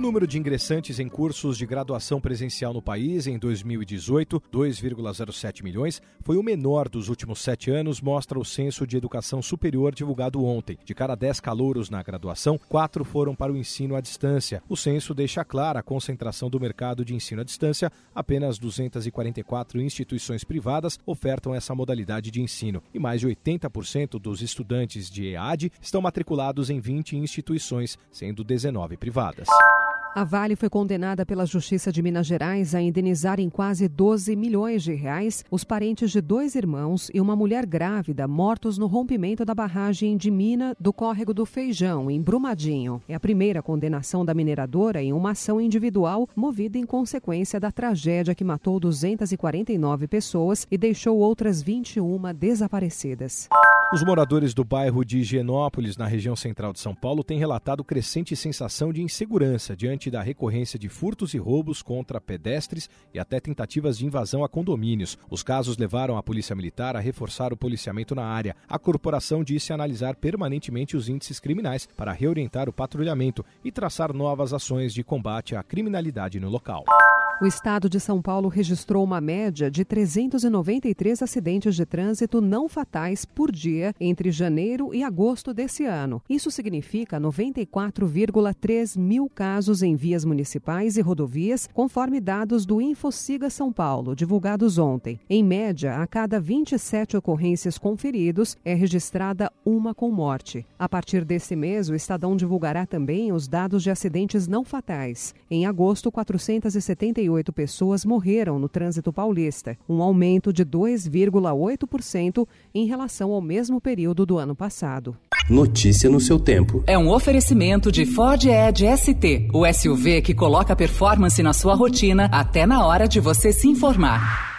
O número de ingressantes em cursos de graduação presencial no país em 2018, 2,07 milhões, foi o menor dos últimos sete anos, mostra o Censo de Educação Superior divulgado ontem. De cada dez calouros na graduação, quatro foram para o ensino à distância. O censo deixa clara a concentração do mercado de ensino à distância. Apenas 244 instituições privadas ofertam essa modalidade de ensino e mais de 80% dos estudantes de EAD estão matriculados em 20 instituições, sendo 19 privadas. A Vale foi condenada pela Justiça de Minas Gerais a indenizar em quase 12 milhões de reais os parentes de dois irmãos e uma mulher grávida mortos no rompimento da barragem de mina do córrego do Feijão, em Brumadinho. É a primeira condenação da mineradora em uma ação individual movida em consequência da tragédia que matou 249 pessoas e deixou outras 21 desaparecidas. Os moradores do bairro de Higienópolis, na região central de São Paulo, têm relatado crescente sensação de insegurança diante da recorrência de furtos e roubos contra pedestres e até tentativas de invasão a condomínios. Os casos levaram a Polícia Militar a reforçar o policiamento na área. A corporação disse analisar permanentemente os índices criminais para reorientar o patrulhamento e traçar novas ações de combate à criminalidade no local. O estado de São Paulo registrou uma média de 393 acidentes de trânsito não fatais por dia entre janeiro e agosto desse ano. Isso significa 94,3 mil casos em vias municipais e rodovias, conforme dados do Infociga São Paulo, divulgados ontem. Em média, a cada 27 ocorrências conferidos, é registrada uma com morte. A partir desse mês, o Estadão divulgará também os dados de acidentes não fatais. Em agosto, 478 138 pessoas morreram no trânsito paulista, um aumento de 2,8% em relação ao mesmo período do ano passado. Notícia no seu tempo. É um oferecimento de Ford Edge ST, o SUV que coloca performance na sua rotina até na hora de você se informar.